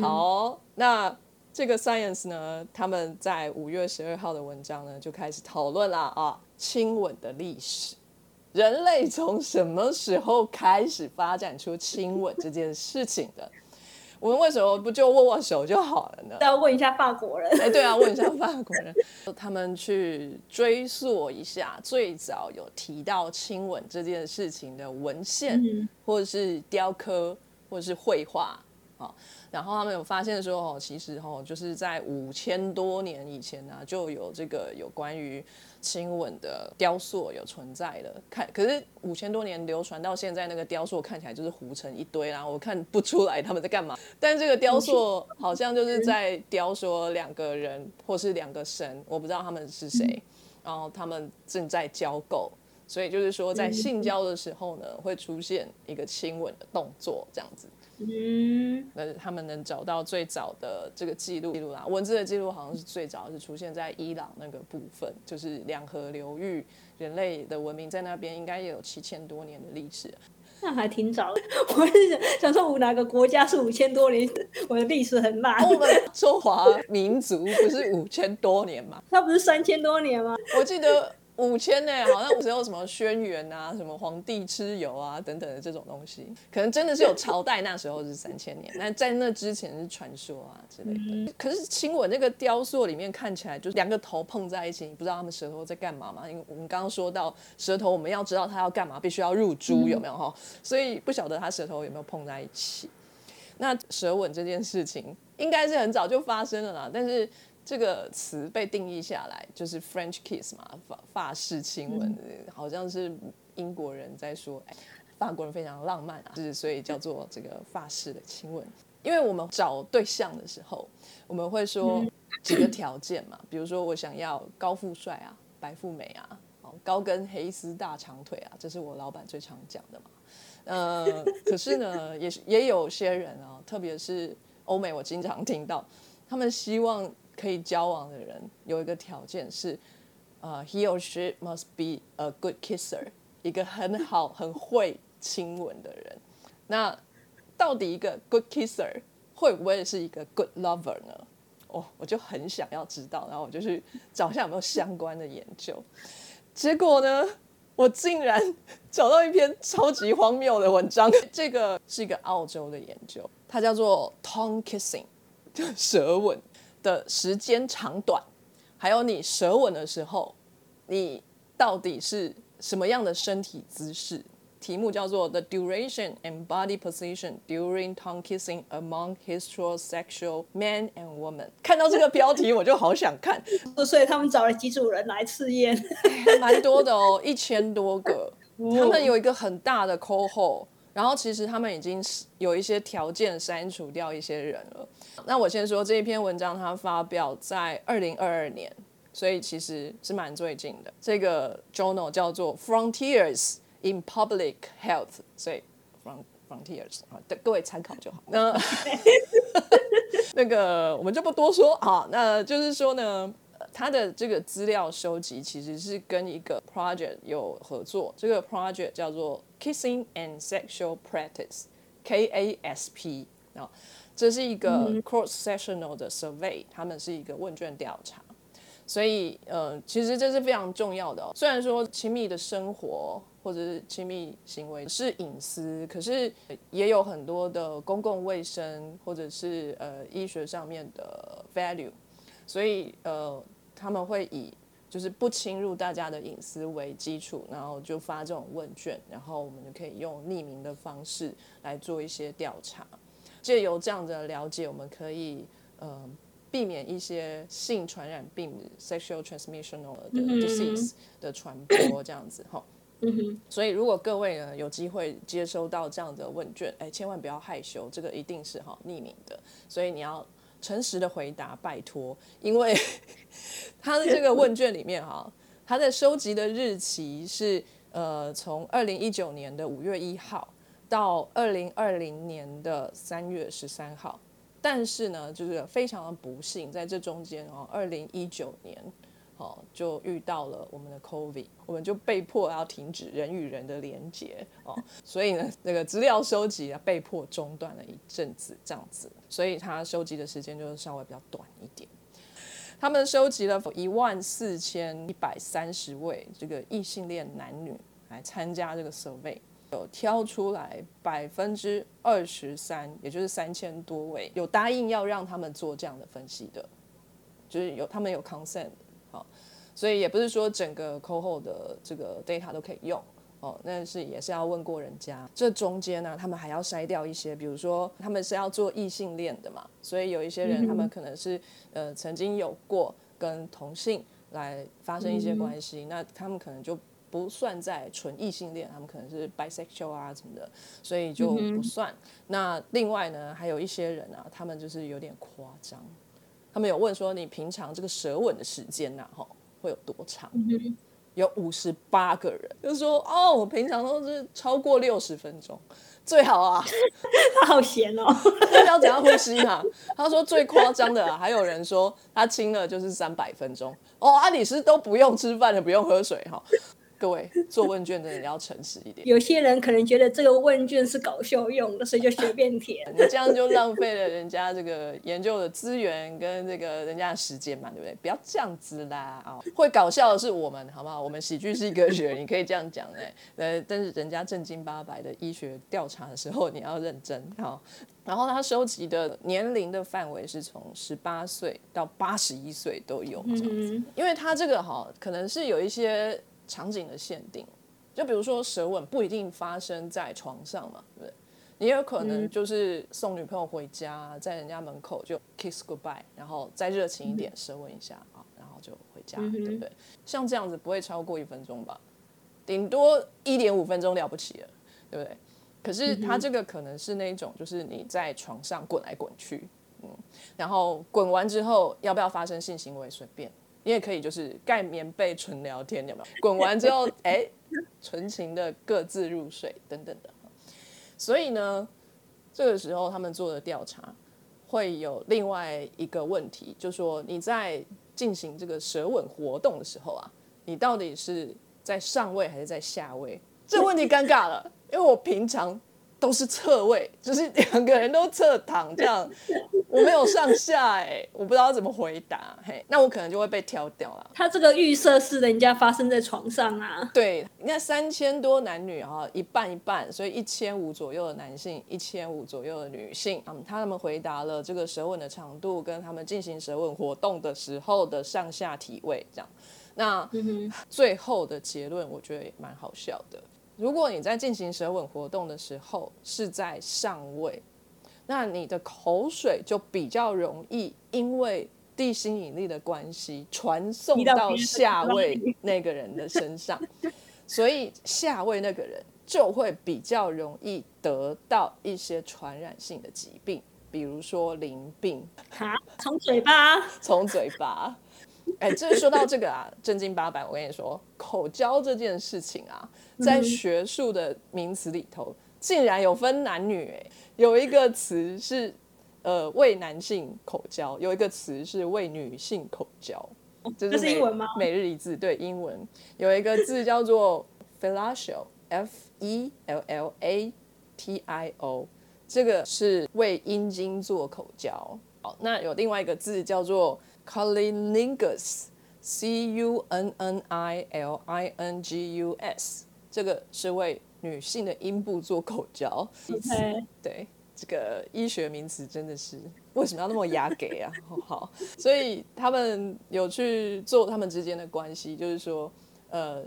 Speaker 1: 好，那这个 Science 呢，他们在五月十二号的文章呢就开始讨论了啊，亲吻的历史。人类从什么时候开始发展出亲吻这件事情的？我们为什么不就握握手就好了呢？
Speaker 2: 要问一下法国人。
Speaker 1: 哎，对啊，问一下法国人，[LAUGHS] 他们去追溯一下最早有提到亲吻这件事情的文献，或者是雕刻，或者是绘画啊。然后他们有发现说，哦，其实哦，就是在五千多年以前呢，就有这个有关于。亲吻的雕塑有存在的，看可是五千多年流传到现在，那个雕塑看起来就是糊成一堆啦，我看不出来他们在干嘛。但这个雕塑好像就是在雕说两个人或是两个神，我不知道他们是谁，然后他们正在交媾，所以就是说在性交的时候呢，会出现一个亲吻的动作这样子。嗯，那他们能找到最早的这个记录记录啦，文字的记录好像是最早是出现在伊朗那个部分，就是两河流域，人类的文明在那边应该也有七千多年的历史，
Speaker 2: 那还挺早的。我是想想说，我哪个国家是五千多年？我的历史很慢。
Speaker 1: 我们中华民族不是五千多年吗？[LAUGHS]
Speaker 2: 它不是三千多年吗？
Speaker 1: 我记得五千呢，好像只有什么轩辕啊，什么皇帝蚩尤啊等等的这种东西，可能真的是有朝代，那时候是三千年，那在那之前是传说啊之类的。可是亲吻那个雕塑里面看起来就是两个头碰在一起，你不知道他们舌头在干嘛嘛？因为我们刚刚说到舌头，我们要知道它要干嘛，必须要入珠，有没有哈？所以不晓得他舌头有没有碰在一起。那舌吻这件事情应该是很早就发生了啦，但是。这个词被定义下来就是 French kiss 嘛，法法式亲吻，好像是英国人在说，哎，法国人非常浪漫啊，就是所以叫做这个法式的亲吻。因为我们找对象的时候，我们会说几个条件嘛，比如说我想要高富帅啊，白富美啊，高跟黑丝大长腿啊，这是我老板最常讲的嘛。呃，[LAUGHS] 可是呢，也也有些人啊，特别是欧美，我经常听到他们希望。可以交往的人有一个条件是，呃，he or she must be a good kisser，一个很好、很会亲吻的人。那到底一个 good kisser 会不会是一个 good lover 呢？哦，我就很想要知道，然后我就去找一下有没有相关的研究。结果呢，我竟然找到一篇超级荒谬的文章。这个是一个澳洲的研究，它叫做 tongue kissing，就舌吻。的时间长短，还有你舌吻的时候，你到底是什么样的身体姿势？题目叫做 The Duration and Body Position During Tongue Kissing Among Heterosexual Men and Women。看到这个标题，我就好想看。
Speaker 2: 所以他们找了几组人来试验，
Speaker 1: 蛮多的哦，一千多个。他们有一个很大的 cohort。然后其实他们已经有一些条件删除掉一些人了。那我先说这一篇文章，它发表在二零二二年，所以其实是蛮最近的。这个 journal 叫做 Frontiers in Public Health，所以 Frontiers 啊，各位参考就好。那 [LAUGHS] 那个我们就不多说啊，那就是说呢。他的这个资料收集其实是跟一个 project 有合作，这个 project 叫做 Kissing and Sexual Practice（KASP） 啊，这是一个 cross-sectional 的 survey，他们是一个问卷调查，所以呃，其实这是非常重要的。虽然说亲密的生活或者是亲密行为是隐私，可是也有很多的公共卫生或者是呃医学上面的 value，所以呃。他们会以就是不侵入大家的隐私为基础，然后就发这种问卷，然后我们就可以用匿名的方式来做一些调查。借由这样的了解，我们可以呃避免一些性传染病 （sexual transmissional 的 disease） 的传播，这样子哈。所以如果各位呢有机会接收到这样的问卷，哎，千万不要害羞，这个一定是哈匿名的，所以你要。诚实的回答，拜托，因为 [LAUGHS] 他的这个问卷里面哈，他的收集的日期是呃从二零一九年的五月一号到二零二零年的三月十三号，但是呢，就是非常的不幸，在这中间哦，二零一九年。哦，就遇到了我们的 COVID，我们就被迫要停止人与人的连接哦，[LAUGHS] 所以呢，那个资料收集啊被迫中断了一阵子，这样子，所以他收集的时间就是稍微比较短一点。他们收集了一万四千一百三十位这个异性恋男女来参加这个 survey，有挑出来百分之二十三，也就是三千多位有答应要让他们做这样的分析的，就是有他们有 consent。好，所以也不是说整个 cohort 的这个 data 都可以用哦，那是也是要问过人家。这中间呢，他们还要筛掉一些，比如说他们是要做异性恋的嘛，所以有一些人他们可能是呃曾经有过跟同性来发生一些关系，那他们可能就不算在纯异性恋，他们可能是 bisexual 啊什么的，所以就不算。那另外呢，还有一些人啊，他们就是有点夸张。他们有问说，你平常这个舌吻的时间呐，哈，会有多长？有五十八个人，就说哦，我平常都是超过六十分钟，最好啊。
Speaker 2: 他 [LAUGHS] 好闲哦，
Speaker 1: 要怎样呼吸嘛？他说最夸张的，还有人说他亲了就是三百分钟。哦，阿里是都不用吃饭的，不用喝水哈。各位做问卷的人要诚实一点。
Speaker 2: 有些人可能觉得这个问卷是搞笑用的，所以就随便填。[LAUGHS]
Speaker 1: 你这样就浪费了人家这个研究的资源跟这个人家的时间嘛，对不对？不要这样子啦啊！会搞笑的是我们，好不好？我们喜剧是一个人，你可以这样讲哎。呃，但是人家正经八百的医学调查的时候，你要认真好。然后他收集的年龄的范围是从十八岁到八十一岁都有这样子，因为他这个哈可能是有一些场景的限定，就比如说舌吻不一定发生在床上嘛，对不对？也有可能就是送女朋友回家，在人家门口就 kiss goodbye，然后再热情一点舌吻一下啊，然后就回家，对不对？像这样子不会超过一分钟吧，顶多一点五分钟了不起了，对不对？可是他这个可能是那种，就是你在床上滚来滚去，嗯，然后滚完之后要不要发生性行为随便，你也可以就是盖棉被纯聊天，有没有？滚完之后，哎，纯情的各自入睡等等的。所以呢，这个时候他们做的调查会有另外一个问题，就说你在进行这个舌吻活动的时候啊，你到底是在上位还是在下位？这个问题尴尬了。因为我平常都是侧位，就是两个人都侧躺这样，我没有上下哎，我不知道怎么回答，嘿，那我可能就会被挑掉了。
Speaker 2: 他这个预设是人家发生在床上啊？
Speaker 1: 对，你看三千多男女哈，一半一半，所以一千五左右的男性，一千五左右的女性，嗯，他们回答了这个舌吻的长度跟他们进行舌吻活动的时候的上下体位这样，那最后的结论我觉得也蛮好笑的。如果你在进行舌吻活动的时候是在上位，那你的口水就比较容易因为地心引力的关系传送到下位那个人的身上，所以下位那个人就会比较容易得到一些传染性的疾病，比如说淋病。
Speaker 2: 啊，从嘴巴？
Speaker 1: 从嘴巴。哎，这说到这个啊，正经八百，我跟你说，口交这件事情啊，在学术的名词里头，竟然有分男女。哎，有一个词是呃为男性口交，有一个词是为女性口交。
Speaker 2: 这是英文吗？
Speaker 1: 每日一字，对，英文有一个字叫做 fellatio，f e l l a t i o，这个是为阴茎做口交。好，那有另外一个字叫做。Cunnilingus，C U N N I L I N G U S，这个是为女性的阴部做口交。对，这个医学名词真的是为什么要那么雅给啊？好，所以他们有去做他们之间的关系，就是说，呃，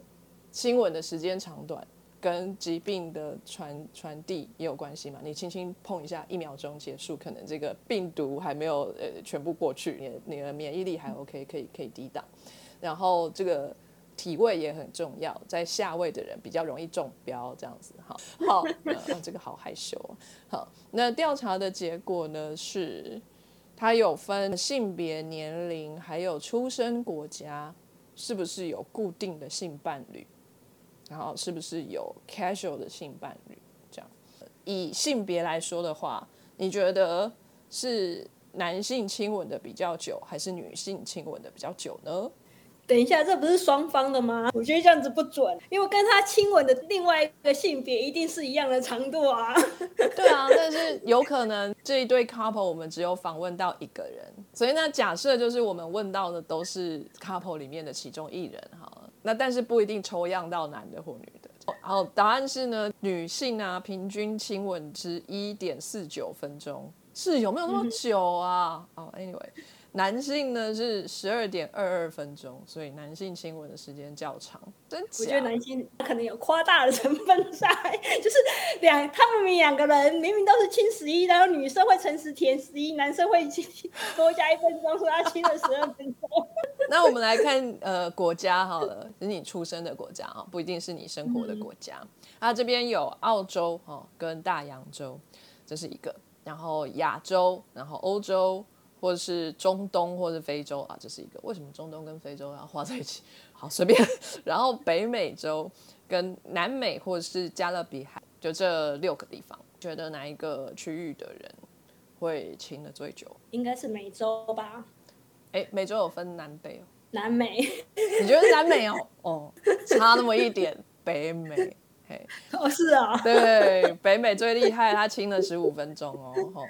Speaker 1: 亲吻的时间长短。跟疾病的传传递也有关系嘛？你轻轻碰一下，一秒钟结束，可能这个病毒还没有呃全部过去，你你的免疫力还 OK，可以可以抵挡。然后这个体位也很重要，在下位的人比较容易中标，这样子哈。好，[LAUGHS] 这个好害羞。好，那调查的结果呢是，它有分性别、年龄，还有出生国家，是不是有固定的性伴侣？然后是不是有 casual 的性伴侣？这样，以性别来说的话，你觉得是男性亲吻的比较久，还是女性亲吻的比较久呢？
Speaker 2: 等一下，这不是双方的吗？我觉得这样子不准，因为跟他亲吻的另外一个性别一定是一样的长度啊。[LAUGHS]
Speaker 1: 对啊，但是有可能这一对 couple 我们只有访问到一个人，所以那假设就是我们问到的都是 couple 里面的其中一人哈。那但是不一定抽样到男的或女的。好，答案是呢，女性啊，平均亲吻是一点四九分钟，是有没有那么久啊？哦，anyway。男性呢是十二点二二分钟，所以男性亲吻的时间较长。真
Speaker 2: 我觉得男性可能有夸大的成分在，[LAUGHS] 就是两他们两个人明明都是亲十一，然后女生会诚实填十一，男生会多加一分钟，说他亲了十二分钟。[LAUGHS]
Speaker 1: 那我们来看呃国家好了，是你出生的国家啊，不一定是你生活的国家。啊，这边有澳洲哈跟大洋洲，这是一个，然后亚洲，然后欧洲。或者是中东，或者是非洲啊，这是一个。为什么中东跟非洲要画在一起？好，随便。[LAUGHS] 然后北美洲跟南美，或者是加勒比海，就这六个地方，觉得哪一个区域的人会亲的最久？
Speaker 2: 应该是美洲吧？
Speaker 1: 哎，美洲有分南北哦。
Speaker 2: 南美。
Speaker 1: 你觉得南美哦？[LAUGHS] 哦，差那么一点，北美。嘿，
Speaker 2: 哦，是啊，
Speaker 1: 对，北美最厉害，他亲了十五分钟哦。吼，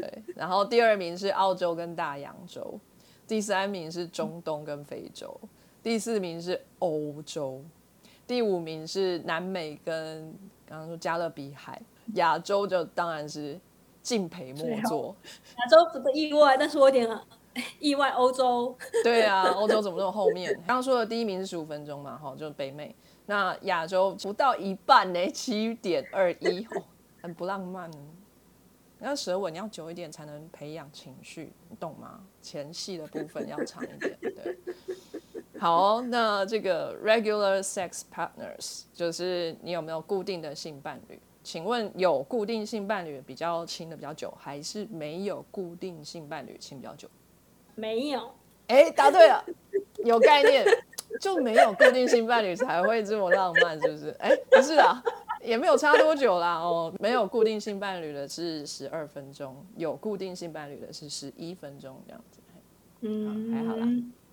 Speaker 1: 对，然后第二名是澳洲跟大洋洲，第三名是中东跟非洲，第四名是欧洲，第五名是南美跟刚刚说加勒比海，亚洲就当然是敬陪末座。
Speaker 2: 亚洲不意外，但是我有点意外，欧洲。
Speaker 1: 对啊，欧洲怎么那么后面？刚刚说的第一名是十五分钟嘛，哈，就是北美。那亚洲不到一半呢，七点二一哦，很不浪漫。你要舌吻，你要久一点才能培养情绪，你懂吗？前戏的部分要长一点。对，好，那这个 regular sex partners 就是你有没有固定的性伴侣？请问有固定性伴侣比较亲的比较久，还是没有固定性伴侣亲比较久？
Speaker 2: 没有。
Speaker 1: 哎，答对了，有概念。就没有固定性伴侣才会这么浪漫，是不是？哎，不是啊，也没有差多久啦。哦，没有固定性伴侣的是十二分钟，有固定性伴侣的是十一分钟，这样子。嗯，还好啦。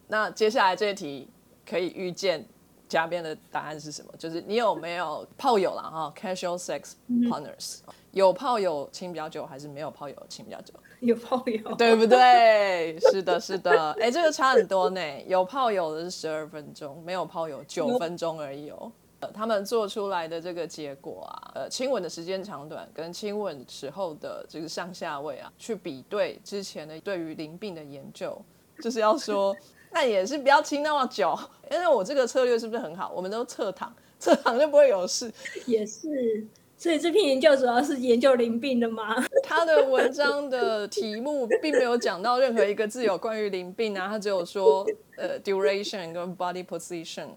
Speaker 1: 那接下来这一题可以预见嘉宾的答案是什么？就是你有没有炮友啦哈？Casual sex partners，有炮友亲比较久，还是没有炮友亲比较久？
Speaker 2: 有炮友，
Speaker 1: 对不对？是的，是的。[LAUGHS] 哎，这个差很多呢。有炮友的是十二分钟，没有炮友九分钟而已哦。他们做出来的这个结果啊，呃，亲吻的时间长短跟亲吻时候的这个上下位啊，去比对之前的对于淋病的研究，就是要说，[LAUGHS] 那也是不要亲那么久。因为我这个策略是不是很好？我们都侧躺，侧躺就不会有事。[LAUGHS]
Speaker 2: 也是。所以这篇研究主要是研究淋病的吗？
Speaker 1: 他的文章的题目并没有讲到任何一个字有关于淋病啊，他只有说呃 duration 跟 body position，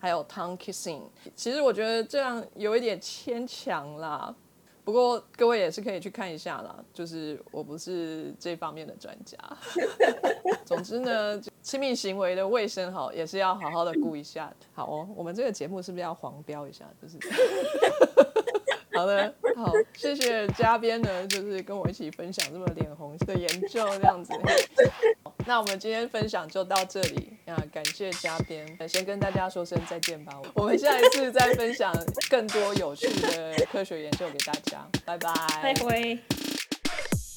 Speaker 1: 还有 tongue kissing。其实我觉得这样有一点牵强啦。不过各位也是可以去看一下啦，就是我不是这方面的专家。[LAUGHS] 总之呢，亲密行为的卫生好也是要好好的顾一下。好哦，我们这个节目是不是要黄标一下？就是。[LAUGHS] 好的，好，谢谢嘉宾呢，就是跟我一起分享这么脸红的研究这样子。那我们今天分享就到这里啊，感谢嘉宾，先跟大家说声再见吧。我们下一次再分享更多有趣的科学研究给大家，拜拜，
Speaker 2: 再会。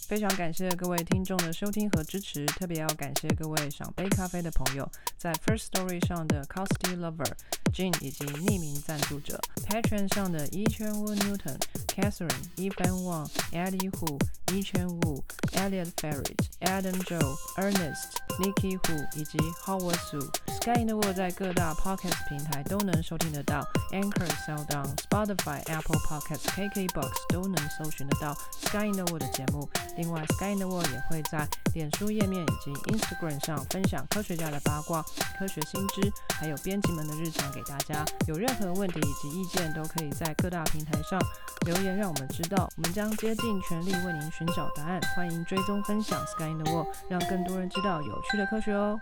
Speaker 1: 非常感谢各位听众的收听和支持，特别要感谢各位赏杯咖啡的朋友，在 First Story 上的 Costy Lover、Jane 以及匿名赞助者，Patron 上的 e c h e n Wu Newton、Catherine、Evan Wang、Eddie Hu、e c h e n Wu、Elliot Ferret、Adam Joe、Ernest、Nikki Hu 以及 Howard Su。Sky in the World 在各大 Podcast 平台都能收听得到，Anchor Sell Down Spotify Apple Podcasts、KKBox 都能搜寻得到 Sky in the World 的节目。另外，Sky in the World 也会在脸书页面以及 Instagram 上分享科学家的八卦、科学新知，还有编辑们的日常给大家。有任何问题以及意见，都可以在各大平台上留言，让我们知道。我们将竭尽全力为您寻找答案。欢迎追踪分享 Sky in the World，让更多人知道有趣的科学哦。